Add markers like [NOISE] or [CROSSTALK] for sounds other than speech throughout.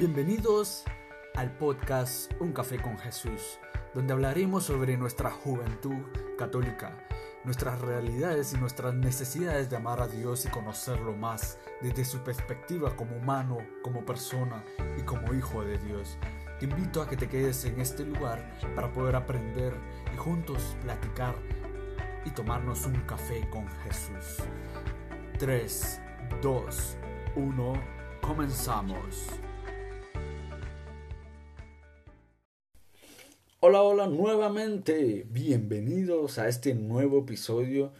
Bienvenidos al podcast Un Café con Jesús, donde hablaremos sobre nuestra juventud católica, nuestras realidades y nuestras necesidades de amar a Dios y conocerlo más desde su perspectiva como humano, como persona y como hijo de Dios. Te invito a que te quedes en este lugar para poder aprender y juntos platicar y tomarnos un café con Jesús. 3, 2, 1, comenzamos. Hola, hola nuevamente. Bienvenidos a este nuevo episodio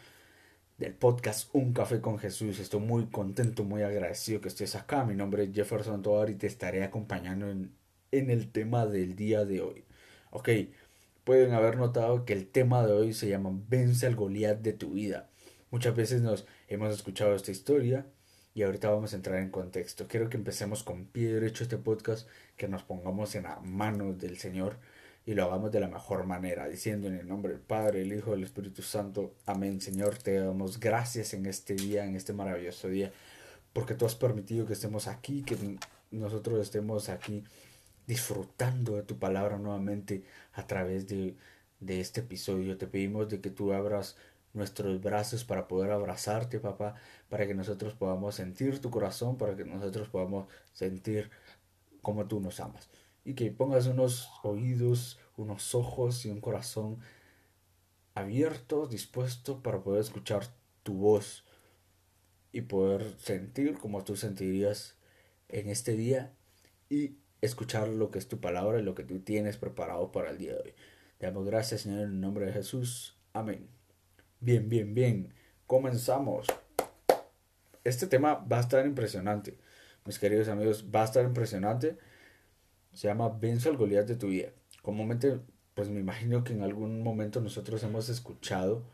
del podcast Un Café con Jesús. Estoy muy contento, muy agradecido que estés acá. Mi nombre es Jefferson Tovar y te estaré acompañando en, en el tema del día de hoy. Ok, pueden haber notado que el tema de hoy se llama Vence al Goliat de tu vida. Muchas veces nos hemos escuchado esta historia y ahorita vamos a entrar en contexto. Quiero que empecemos con pie derecho este podcast, que nos pongamos en la mano del Señor y lo hagamos de la mejor manera, diciendo en el nombre del Padre, el Hijo, del Espíritu Santo. Amén, Señor. Te damos gracias en este día, en este maravilloso día, porque tú has permitido que estemos aquí, que nosotros estemos aquí disfrutando de tu palabra nuevamente a través de, de este episodio. Te pedimos de que tú abras nuestros brazos para poder abrazarte, papá, para que nosotros podamos sentir tu corazón, para que nosotros podamos sentir como tú nos amas. Y que pongas unos oídos, unos ojos y un corazón abiertos, dispuestos para poder escuchar tu voz y poder sentir como tú sentirías en este día y escuchar lo que es tu palabra y lo que tú tienes preparado para el día de hoy. Damos gracias, Señor, en el nombre de Jesús. Amén. Bien, bien, bien. Comenzamos. Este tema va a estar impresionante. Mis queridos amigos, va a estar impresionante. Se llama Vence al Goliat de tu vida. Comúnmente, pues me imagino que en algún momento nosotros hemos escuchado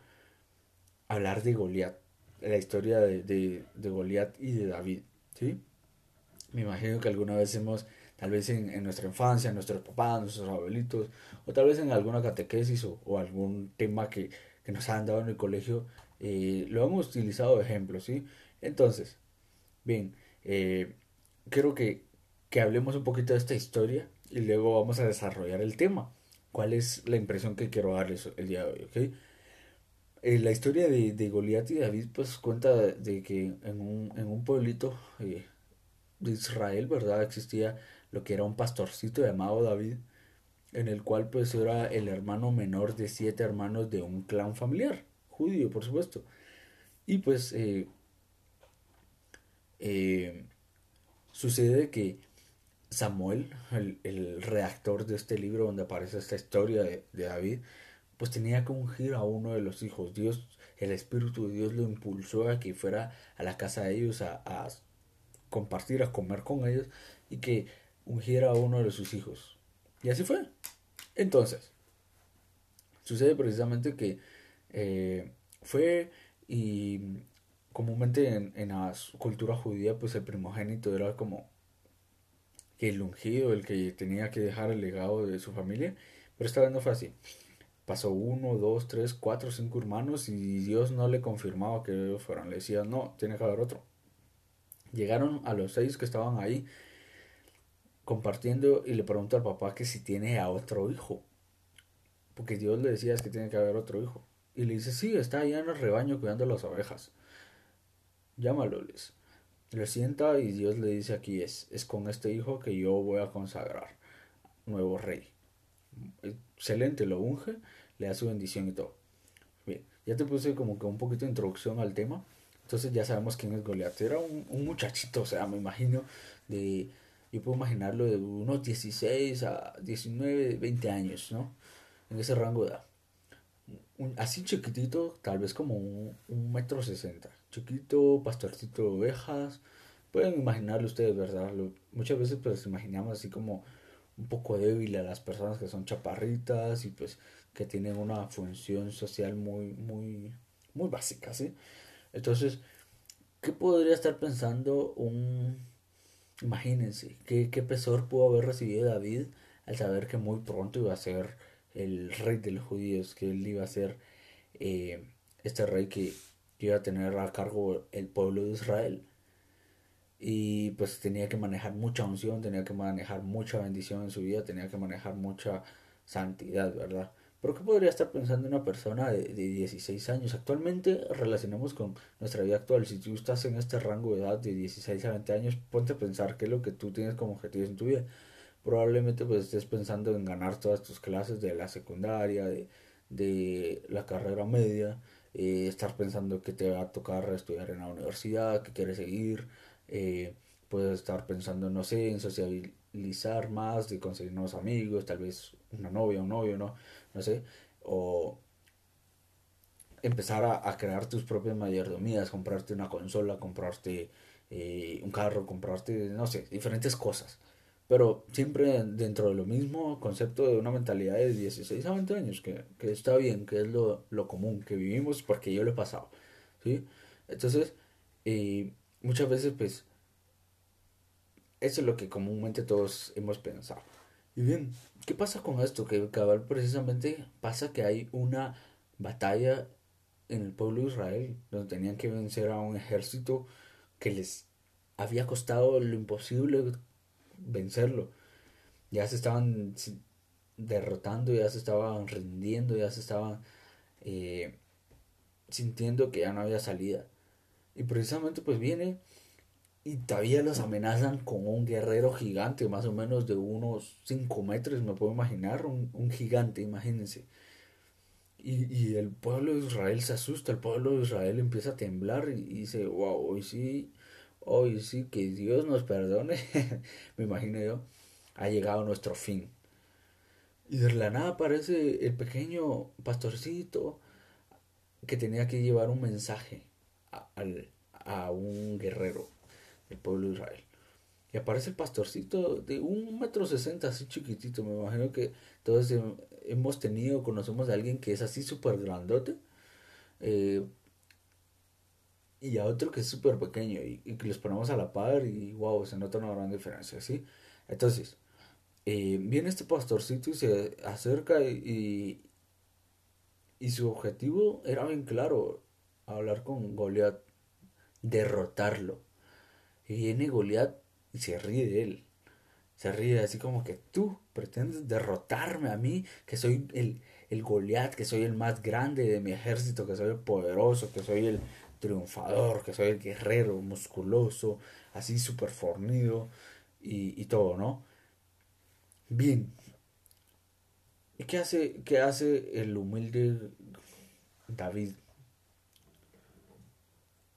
hablar de Goliat, la historia de, de, de Goliat y de David. ¿sí? Me imagino que alguna vez hemos tal vez en, en, nuestra infancia, nuestros papás, nuestros abuelitos, o tal vez en alguna catequesis o, algún tema que, que, nos han dado en el colegio, eh, lo hemos utilizado de ejemplo, ¿sí? Entonces, bien, eh, quiero que, que hablemos un poquito de esta historia y luego vamos a desarrollar el tema. ¿Cuál es la impresión que quiero darles el día de hoy? ¿ok? Eh, la historia de, de Goliat y David pues cuenta de, que en un, en un pueblito eh, de Israel, ¿verdad? Existía lo que era un pastorcito llamado David, en el cual pues era el hermano menor de siete hermanos de un clan familiar, judío por supuesto. Y pues eh, sucede que Samuel, el, el, redactor de este libro donde aparece esta historia de, David, pues tenía que ungir a uno de los hijos. Dios, el Espíritu de Dios lo impulsó a que fuera a la casa de ellos a, a compartir, a comer con ellos y que ungiera a uno de sus hijos. Y así fue. Entonces, sucede precisamente que eh, fue y comúnmente en, en, la cultura judía, pues el primogénito era como el ungido, el que tenía que dejar el legado de su familia. Pero esta vez no fue así. Pasó uno, dos, tres, cuatro, cinco hermanos y Dios no le confirmaba que ellos fueran. Le decía, no, tiene que haber otro. Llegaron a los seis que estaban ahí compartiendo y le pregunta al papá que si tiene a otro hijo. Porque Dios le decía es que tiene que haber otro hijo. Y le dice, sí, está allá en el rebaño cuidando las ovejas. Llámalo, les. Le sienta y Dios le dice aquí es, es con este hijo que yo voy a consagrar nuevo rey. Excelente, lo unge, le da su bendición y todo. Bien, ya te puse como que un poquito de introducción al tema. Entonces ya sabemos quién es Goliat. Era un, un muchachito, o sea, me imagino de yo puedo imaginarlo de unos 16 a 19, 20 años, ¿no? En ese rango de así chiquitito, tal vez como un, metro sesenta. Chiquito, pastorcito de ovejas. Pueden imaginarlo ustedes, ¿verdad? Lo, muchas veces pues imaginamos así como un poco débil a las personas que son chaparritas y pues que tienen una función social muy, muy, muy básica, ¿sí? Entonces, ¿qué podría estar pensando un Imagínense qué, qué pesor pudo haber recibido David al saber que muy pronto iba a ser el rey de los judíos, que él iba a ser eh, este rey que iba a tener a cargo el pueblo de Israel. y pues tenía que manejar mucha unción, tenía que manejar mucha bendición en su vida, tenía que manejar mucha santidad, ¿verdad? Pero ¿qué podría estar pensando una persona de, de 16 años? Actualmente relacionamos con nuestra vida actual. Si tú estás en este rango de edad de 16 a 20 años, ponte a pensar qué es lo que tú tienes como objetivo en tu vida. Probablemente pues estés pensando en ganar todas tus clases de la secundaria, de, de la carrera media, eh, estar pensando que te va a tocar estudiar en la universidad, que quieres seguir, eh, puedes estar pensando, no sé, en socializar más, de conseguir nuevos amigos, tal vez una novia, un novio, ¿no? No sé, o empezar a, crear tus propias mayordomías, comprarte una consola, comprarte eh, un carro, comprarte, no sé, diferentes cosas. Pero siempre dentro de lo mismo concepto de una mentalidad de 16 a 20 años, que, que está bien, que es lo, lo, común, que vivimos porque yo lo he pasado. ¿sí? Entonces, eh, muchas veces pues eso es lo que comúnmente todos hemos pensado. Y bien, ¿qué pasa con esto? Que cabal precisamente pasa que hay una batalla en el pueblo de Israel, donde tenían que vencer a un ejército que les había costado lo imposible vencerlo. Ya se estaban derrotando, ya se estaban rindiendo, ya se estaban eh, sintiendo que ya no había salida. Y precisamente pues viene y todavía los amenazan con un guerrero gigante, más o menos de unos 5 metros, me puedo imaginar, un, un gigante, imagínense. Y, y, el pueblo de Israel se asusta, el pueblo de Israel empieza a temblar y, dice, wow, hoy sí, hoy sí, que Dios nos perdone, [LAUGHS] me imagino yo, ha llegado nuestro fin. Y de la nada aparece el pequeño pastorcito que tenía que llevar un mensaje a, un guerrero del pueblo de Israel. Y aparece el pastorcito de un metro sesenta, así chiquitito. Me imagino que todos hemos tenido, conocemos a alguien que es así súper grandote. Eh, y a otro que es súper pequeño. Y, que los ponemos a la par y wow, se nota una gran diferencia, ¿sí? Entonces, eh, viene este pastorcito y se acerca y, y, su objetivo era bien claro, hablar con Goliat derrotarlo. Y viene Goliat y se ríe de él. Se ríe así como que tú pretendes derrotarme a mí, que soy el, el Goliat, que soy el más grande de mi ejército, que soy el poderoso, que soy el triunfador, que soy el guerrero musculoso, así súper fornido y, y, todo, ¿no? Bien. ¿Y qué hace, qué hace el humilde David?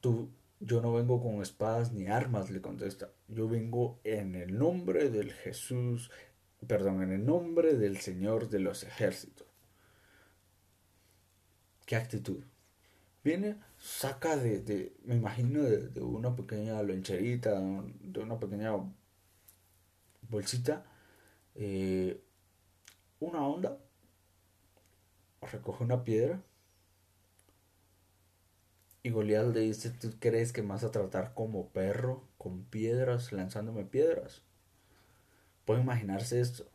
Tú, yo no vengo con espadas ni armas, le contesta. Yo vengo en el nombre del Jesús, perdón, en el nombre del Señor de los ejércitos. ¿Qué actitud? Viene, saca de, de me imagino, de, una pequeña loncherita, de una pequeña bolsita, eh, una onda, recoge una piedra y Goliat le dice, ¿tú crees que me vas a tratar como perro, con piedras, lanzándome piedras? Puede imaginarse esto.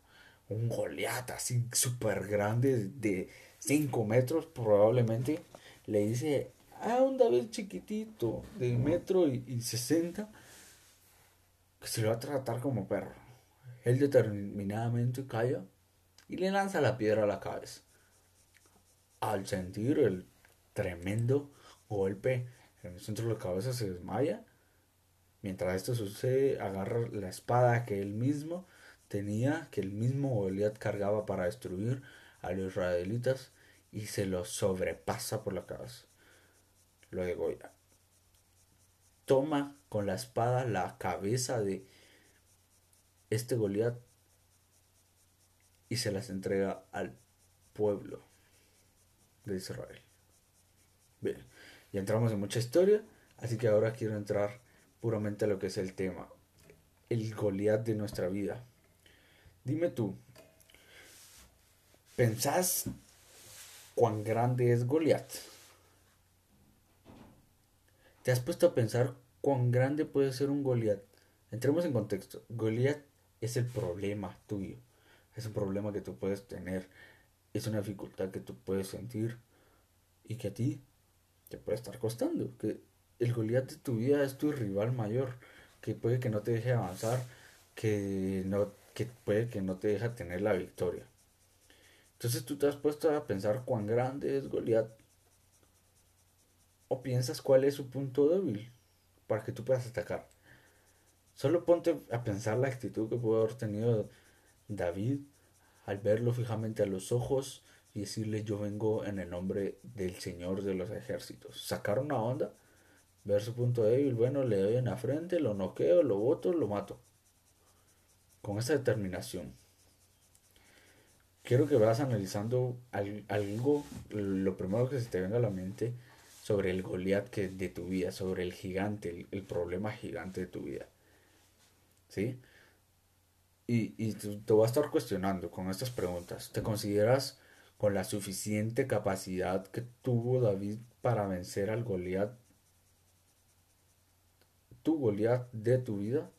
Un Goliat así súper grande, de 5 metros probablemente, le dice a un David chiquitito, de metro y 60, que se lo va a tratar como perro. Él determinadamente calla y le lanza la piedra a la cabeza. Al sentir el tremendo golpe en el centro de la cabeza, se desmaya. Mientras esto sucede, agarra la espada que él mismo tenía, que el mismo Goliat cargaba para destruir a los israelitas y se lo sobrepasa por la cabeza. Degolla. Toma con la espada la cabeza de este Goliat y se las entrega al pueblo de Israel. Bien. Ya entramos en mucha historia, así que ahora quiero entrar puramente a lo que es el tema, el Goliat de nuestra vida. Dime tú, ¿pensás cuán grande es Goliat? ¿Te has puesto a pensar cuán grande puede ser un Goliat? Entremos en contexto. Goliat es el problema tuyo. Es un problema que tú puedes tener. Es una dificultad que tú puedes sentir y que a ti te puede estar costando. Que el Goliat de tu vida es tu rival mayor. que puede que no te deje avanzar, que, no, que puede que no te deja tener la victoria. Entonces tú te has puesto a pensar cuán grande es Goliat. O piensas cuál es su punto débil para que tú puedas atacar. Solo ponte a pensar la actitud que pudo haber tenido David al verlo fijamente a los ojos y decirle yo vengo en el nombre del Señor de los ejércitos. Sacar una onda, ver su punto débil, bueno, le doy en la frente, lo noqueo, lo voto, lo mato. Con esa determinación. Quiero que vayas analizando algo, lo primero que se te venga a la mente sobre el Goliat que de tu vida, sobre el gigante, el, el problema gigante de tu vida. ¿Sí? Y, y te voy a estar cuestionando con estas preguntas. ¿Te consideras con la suficiente capacidad que tuvo David para vencer al Goliat? ¿Tu Goliat de tu vida?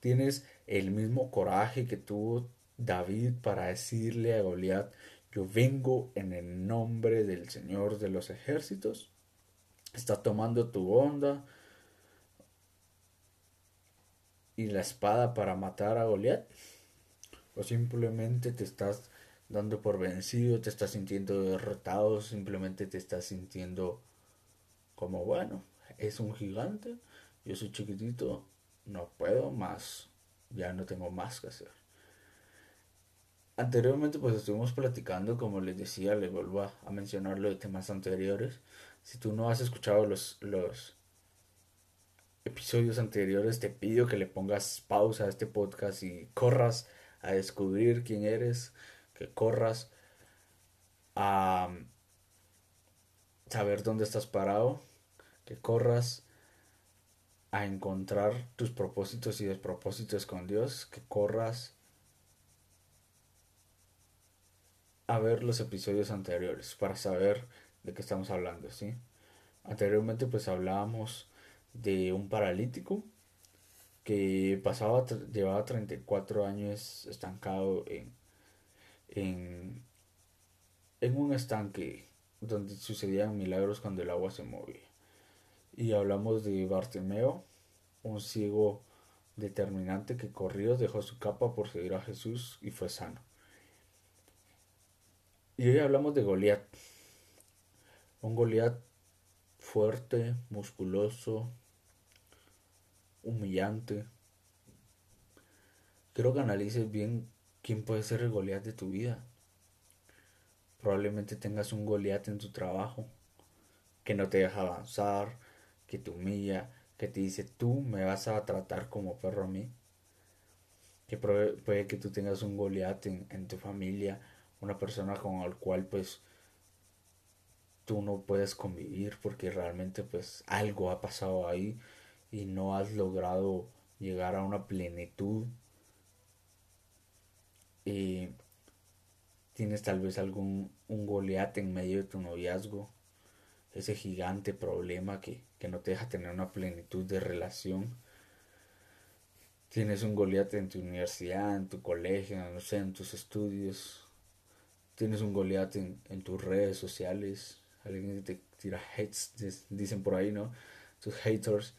¿Tienes el mismo coraje que tuvo David para decirle a Goliat, yo vengo en el nombre del Señor de los ejércitos? ¿Está tomando tu onda? y la espada para matar a Goliat? ¿O simplemente te estás dando por vencido, te estás sintiendo derrotado, simplemente te estás sintiendo como, bueno, es un gigante, yo soy chiquitito, no puedo más, ya no tengo más que hacer. Anteriormente pues estuvimos platicando, como les decía, les vuelvo a, a mencionarlo de temas anteriores. Si tú no has escuchado los, los episodios anteriores, te pido que le pongas pausa a este podcast y corras a descubrir quién eres, que corras a saber dónde estás parado, que corras a encontrar tus propósitos y despropósitos con Dios, que corras a ver los episodios anteriores para saber de qué estamos hablando, ¿sí? Anteriormente pues hablábamos de un paralítico que pasaba, llevaba 34 años estancado en, en, en un estanque donde sucedían milagros cuando el agua se movía. Y hablamos de Bartimeo, un ciego determinante que corrió, dejó su capa por seguir a Jesús y fue sano. Y hoy hablamos de Goliat. Un Goliat fuerte, musculoso, humillante. Quiero que analices bien quién puede ser el Goliat de tu vida. Probablemente tengas un Goliat en tu trabajo que no te deja avanzar, que te humilla, que te dice tú me vas a tratar como perro a mí. Que puede, que tú tengas un Goliat en, en tu familia, una persona con la cual pues tú no puedes convivir porque realmente pues algo ha pasado ahí y no has logrado llegar a una plenitud y tienes tal vez algún un goleate en medio de tu noviazgo, ese gigante problema que, que no te deja tener una plenitud de relación. Tienes un goleate en tu universidad, en tu colegio, no sé, en tus estudios. Tienes un goleate en, tus redes sociales. Alguien te tira hates, dicen por ahí, ¿no? Tus haters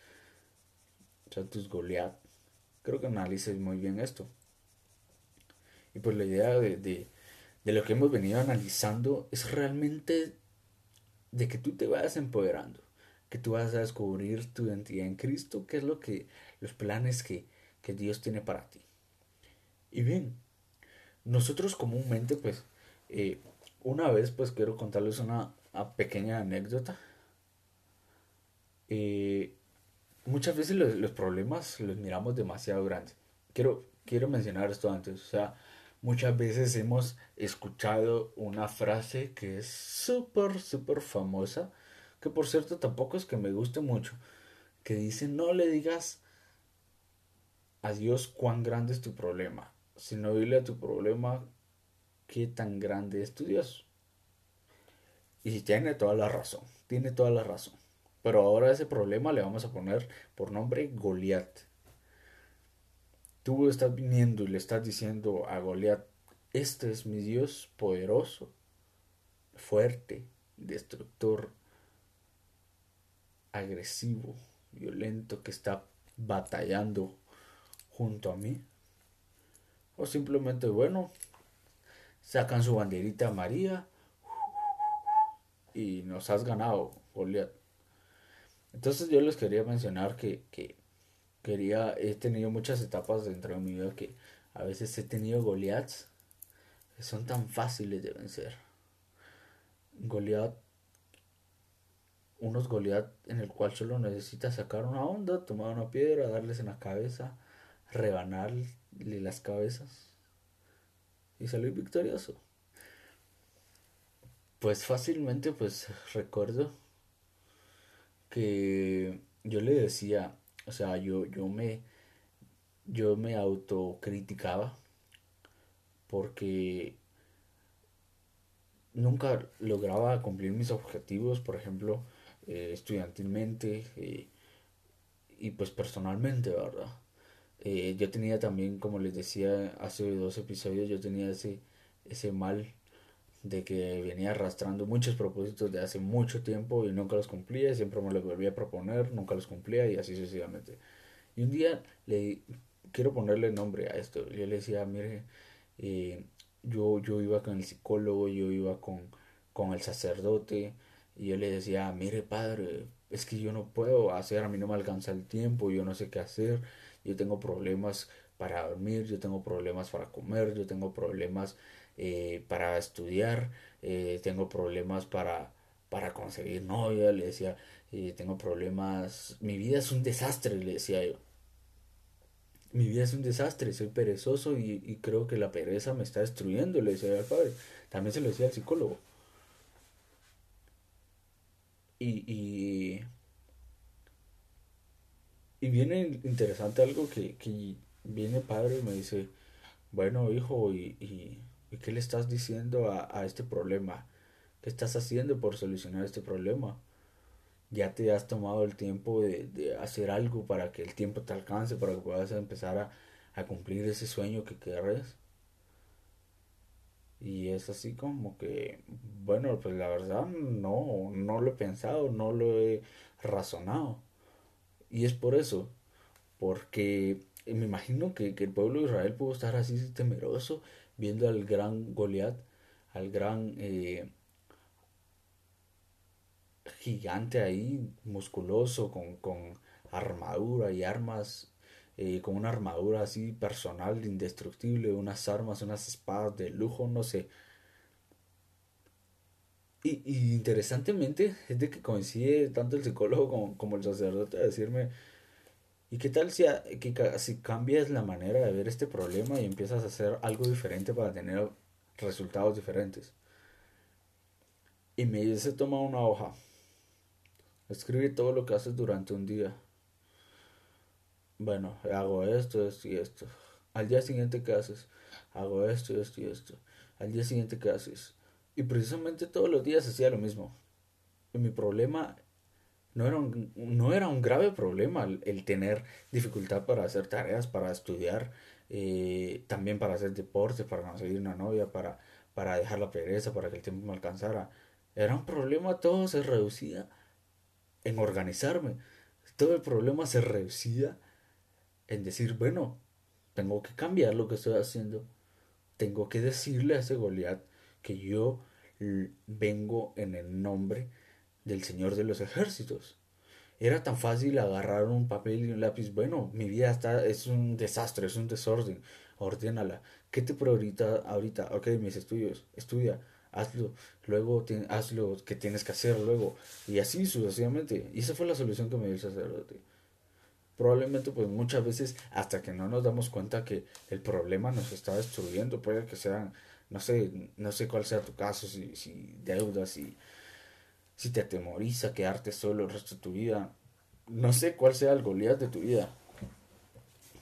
tus Goliath. Creo que analices muy bien esto. Y pues la idea de, de, de lo que hemos venido analizando es realmente de que tú te vayas empoderando, que tú vas a descubrir tu identidad en Cristo, que es lo que, los planes que, que Dios tiene para ti. Y bien, nosotros comúnmente, pues, eh, una vez, pues quiero contarles una, pequeña anécdota. Eh, muchas veces los, problemas los miramos demasiado grandes. Quiero, quiero mencionar esto antes. O sea, muchas veces hemos escuchado una frase que es súper, súper famosa, que por cierto tampoco es que me guste mucho, que dice, no le digas a Dios cuán grande es tu problema, sino dile a tu problema qué tan grande es tu Dios. Y tiene toda la razón, tiene toda la razón. Pero ahora ese problema le vamos a poner por nombre Goliat. Tú estás viniendo y le estás diciendo a Goliat, este es mi Dios poderoso, fuerte, destructor, agresivo, violento, que está batallando junto a mí. O simplemente, bueno, sacan su banderita María y nos has ganado, Goliat. Entonces yo les quería mencionar que, que quería, he tenido muchas etapas dentro de mi vida que a veces he tenido Goliaths que son tan fáciles de vencer. Goliath, unos Goliath en el cual solo necesitas sacar una onda, tomar una piedra, darles en la cabeza, rebanarle las cabezas y salir victorioso. Pues fácilmente pues recuerdo que yo le decía, o sea, yo, yo me yo me autocriticaba porque nunca lograba cumplir mis objetivos, por ejemplo, eh, estudiantilmente eh, y pues personalmente, ¿verdad? Eh, yo tenía también, como les decía hace dos episodios, yo tenía ese, ese mal de que venía arrastrando muchos propósitos de hace mucho tiempo y nunca los cumplía, siempre me los volvía a proponer, nunca los cumplía y así sucesivamente. Y un día le quiero ponerle nombre a esto. Yo le decía, mire, eh, yo, yo iba con el psicólogo, yo iba con, con el sacerdote, y yo le decía, mire padre, es que yo no puedo hacer, a mí no me alcanza el tiempo, yo no sé qué hacer, yo tengo problemas para dormir, yo tengo problemas para comer, yo tengo problemas eh, para estudiar, eh, tengo problemas para, para conseguir novia, le decía, tengo problemas, mi vida es un desastre, le decía yo mi vida es un desastre, soy perezoso y, creo que la pereza me está destruyendo, le decía al padre. También se lo decía al psicólogo. Y, y, y viene interesante algo que, que viene padre y me dice, bueno hijo, ¿y, y, qué le estás diciendo a, a este problema? ¿Qué estás haciendo por solucionar este problema? ya te has tomado el tiempo de, hacer algo para que el tiempo te alcance, para que puedas empezar a, a cumplir ese sueño que quieres. Y es así como que, bueno, pues la verdad no, no lo he pensado, no lo he razonado. Y es por eso, porque me imagino que, que el pueblo de Israel pudo estar así temeroso viendo al gran Goliat, al gran eh, gigante ahí, musculoso, con, con armadura y armas, eh, con una armadura así personal, indestructible, unas armas, unas espadas de lujo, no sé. Y, y interesantemente es de que coincide tanto el psicólogo como, el sacerdote a decirme, ¿y qué tal si, que, si cambias la manera de ver este problema y empiezas a hacer algo diferente para tener resultados diferentes? Y me dice, toma una hoja Escribe todo lo que haces durante un día. Bueno, hago esto, esto y esto. Al día siguiente, ¿qué haces? Hago esto, esto y esto. Al día siguiente, ¿qué haces? Y precisamente todos los días hacía lo mismo. Y mi problema no era un, no era un grave problema el, tener dificultad para hacer tareas, para estudiar, eh, también para hacer deporte, para conseguir una novia, para, para dejar la pereza, para que el tiempo me alcanzara. Era un problema, todo se reducía en organizarme. Todo el problema se reducía en decir, bueno, tengo que cambiar lo que estoy haciendo. Tengo que decirle a ese Goliat que yo vengo en el nombre del Señor de los ejércitos. Era tan fácil agarrar un papel y un lápiz. Bueno, mi vida está, es un desastre, es un desorden. Ordénala. ¿Qué te priorita ahorita? Ok, mis estudios. Estudia hazlo, luego haz lo que tienes que hacer luego, y así sucesivamente. Y esa fue la solución que me dio el sacerdote. Probablemente, pues muchas veces, hasta que no nos damos cuenta que el problema nos está destruyendo, puede que sean, no sé, no sé cuál sea tu caso, si, si deudas, si, si te atemoriza quedarte solo el resto de tu vida, no sé cuál sea el Goliat de tu vida,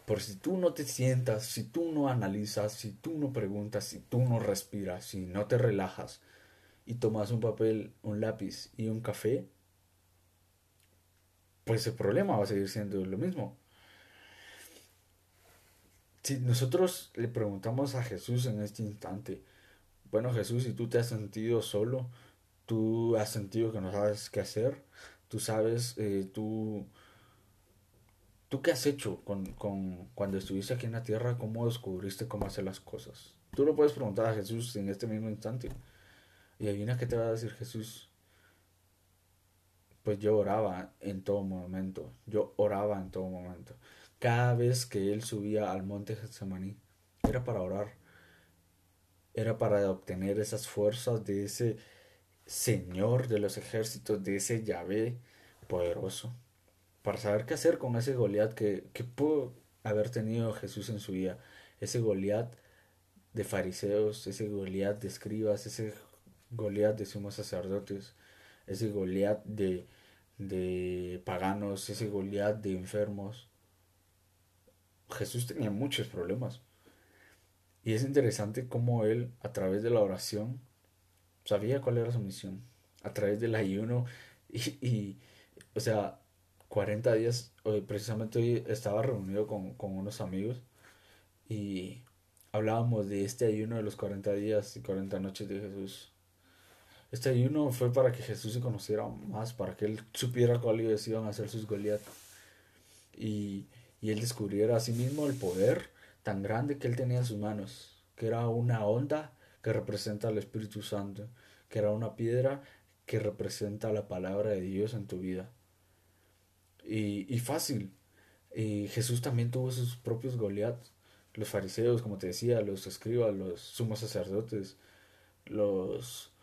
por si tú no te sientas, si tú no analizas, si tú no preguntas, si tú no respiras, si no te relajas y tomas un papel, un lápiz y un café, pues el problema va a seguir siendo lo mismo. Si nosotros le preguntamos a Jesús en este instante, bueno Jesús, si tú te has sentido solo, tú has sentido que no sabes qué hacer, tú sabes, eh, tú ¿Tú qué has hecho con, con, cuando estuviste aquí en la tierra? ¿Cómo descubriste cómo hacer las cosas? Tú lo puedes preguntar a Jesús en este mismo instante. Y adivina qué te va a decir Jesús. Pues yo oraba en todo momento. Yo oraba en todo momento. Cada vez que él subía al monte Getsemaní, era para orar. Era para obtener esas fuerzas de ese Señor de los ejércitos, de ese Yahvé poderoso. Para saber qué hacer con ese Goliat que, que pudo haber tenido Jesús en su vida. Ese Goliat de fariseos, ese Goliat de escribas, ese Goliat de sumos sacerdotes, ese Goliat de, de paganos, ese Goliat de enfermos. Jesús tenía muchos problemas. Y es interesante cómo él, a través de la oración, sabía cuál era su misión. A través del ayuno [LAUGHS] y, y o sea, 40 días, precisamente hoy estaba reunido con, con unos amigos y hablábamos de este ayuno de los 40 días y 40 noches de Jesús. Este ayuno fue para que Jesús se conociera más, para que él supiera cuáles iban a ser sus Goliat. Y, y él descubriera a sí mismo el poder tan grande que él tenía en sus manos, que era una onda que representa al Espíritu Santo, que era una piedra que representa la palabra de Dios en tu vida. Y, y fácil. Y Jesús también tuvo sus propios Goliat los fariseos, como te decía, los escribas, los sumos sacerdotes, los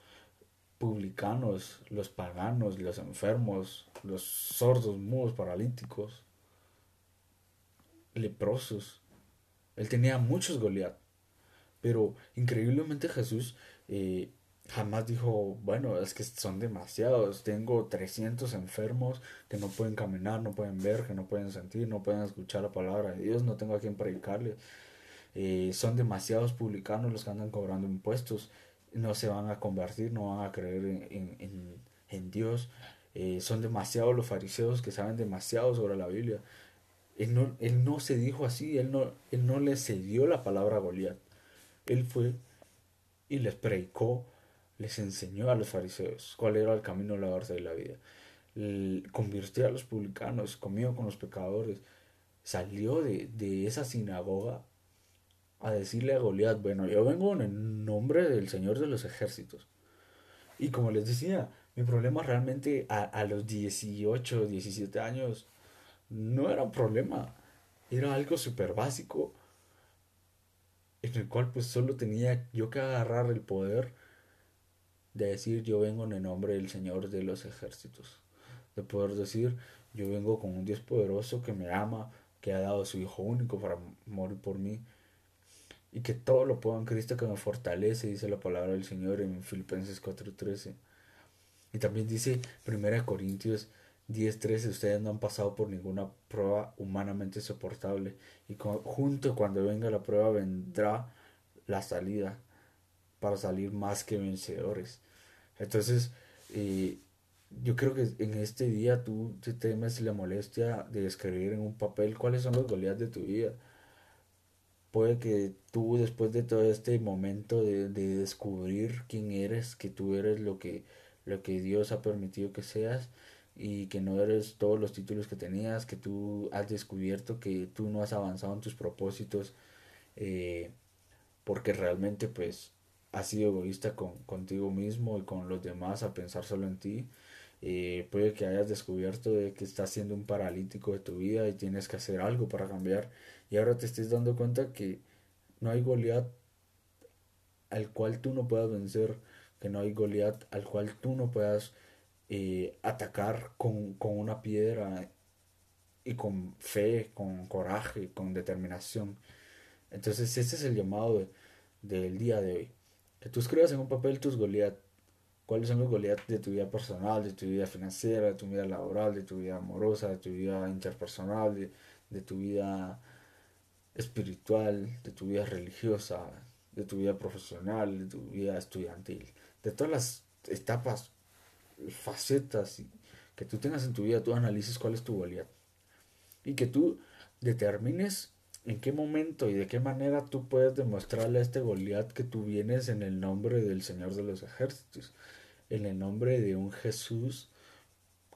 publicanos, los paganos, los enfermos, los sordos, mudos, paralíticos, leprosos. Él tenía muchos Goliat, pero increíblemente Jesús eh, jamás dijo, bueno, es que son demasiados, tengo 300 enfermos que no pueden caminar, no pueden ver, que no pueden sentir, no pueden escuchar la palabra de Dios, no tengo a quien predicarle. Eh, son demasiados publicanos los que andan cobrando impuestos, no se van a convertir, no van a creer en, en, en Dios. Eh, son demasiados los fariseos que saben demasiado sobre la Biblia. Él no, él no se dijo así, él no, él no le cedió la palabra a Goliat. Él fue y les predicó les enseñó a los fariseos cuál era el camino de la verdad de la vida. convirtió a los publicanos, comió con los pecadores. Salió de, de esa sinagoga a decirle a Goliat, bueno, yo vengo en el nombre del Señor de los ejércitos. Y como les decía, mi problema realmente a, a los 18, 17 años no era un problema, era algo súper básico en el cual pues solo tenía yo que agarrar el poder de decir yo vengo en el nombre del Señor de los ejércitos, de poder decir yo vengo con un Dios poderoso que me ama, que ha dado a su Hijo único para morir por mí y que todo lo puedo en Cristo que me fortalece, dice la palabra del Señor en Filipenses 4:13. Y también dice 1 Corintios 10:13, ustedes no han pasado por ninguna prueba humanamente soportable y junto cuando venga la prueba vendrá la salida para salir más que vencedores. Entonces, eh, yo creo que en este día tú te temes la molestia de escribir en un papel cuáles son los goleadas de tu vida. Puede que tú después de todo este momento de, de, descubrir quién eres, que tú eres lo que, lo que Dios ha permitido que seas y que no eres todos los títulos que tenías, que tú has descubierto que tú no has avanzado en tus propósitos, eh, porque realmente pues has sido egoísta con, contigo mismo y con los demás a pensar solo en ti. Eh, puede que hayas descubierto de que estás siendo un paralítico de tu vida y tienes que hacer algo para cambiar. Y ahora te estés dando cuenta que no hay Goliat al cual tú no puedas vencer, que no hay Goliat al cual tú no puedas eh, atacar con, con una piedra y con fe, con coraje, con determinación. Entonces ese es el llamado del día de hoy. Que tú escribas en un papel tus Goliat. ¿Cuáles son los Goliat de tu vida personal, de tu vida financiera, de tu vida laboral, de tu vida amorosa, de tu vida interpersonal, de, de tu vida espiritual, de tu vida religiosa, de tu vida profesional, de tu vida estudiantil, de todas las etapas, facetas que tú tengas en tu vida, tú analices cuál es tu Goliat. Y que tú determines en qué momento y de qué manera tú puedes demostrarle a este Goliat que tú vienes en el nombre del Señor de los ejércitos, en el nombre de un Jesús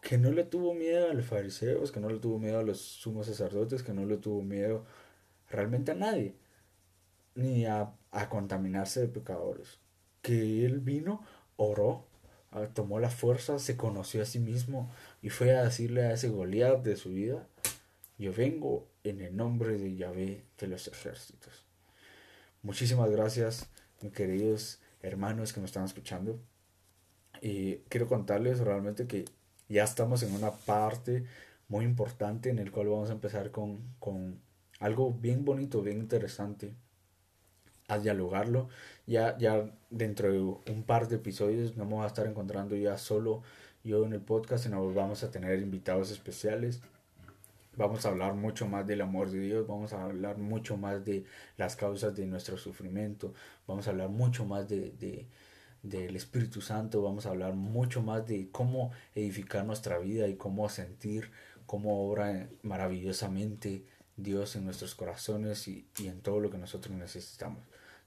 que no le tuvo miedo a los fariseos, que no le tuvo miedo a los sumos sacerdotes, que no le tuvo miedo realmente a nadie, ni a, a contaminarse de pecadores. Que él vino, oró, tomó la fuerza, se conoció a sí mismo y fue a decirle a ese Goliat de su vida, yo vengo en el nombre de Yahvé de los ejércitos. Muchísimas gracias, mis queridos hermanos que me están escuchando. Y quiero contarles realmente que ya estamos en una parte muy importante en el cual vamos a empezar con, con algo bien bonito, bien interesante a dialogarlo. Ya, ya dentro de un par de episodios no vamos a estar encontrando ya solo yo en el podcast, sino vamos a tener invitados especiales. Vamos a hablar mucho más del amor de Dios, vamos a hablar mucho más de las causas de nuestro sufrimiento, vamos a hablar mucho más de, de del Espíritu Santo, vamos a hablar mucho más de cómo edificar nuestra vida y cómo sentir cómo obra maravillosamente Dios en nuestros corazones y, y en todo lo que nosotros necesitamos.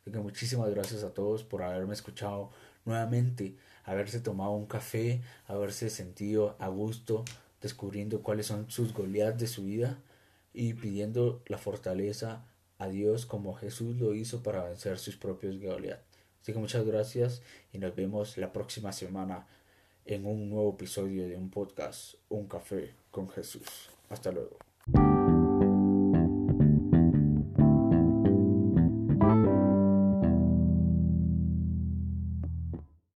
Así que muchísimas gracias a todos por haberme escuchado nuevamente, haberse tomado un café, haberse sentido a gusto, descubriendo cuáles son sus Goliaths de su vida y pidiendo la fortaleza a Dios como Jesús lo hizo para vencer sus propios Goliaths. Así que muchas gracias y nos vemos la próxima semana en un nuevo episodio de un podcast, Un Café con Jesús. Hasta luego.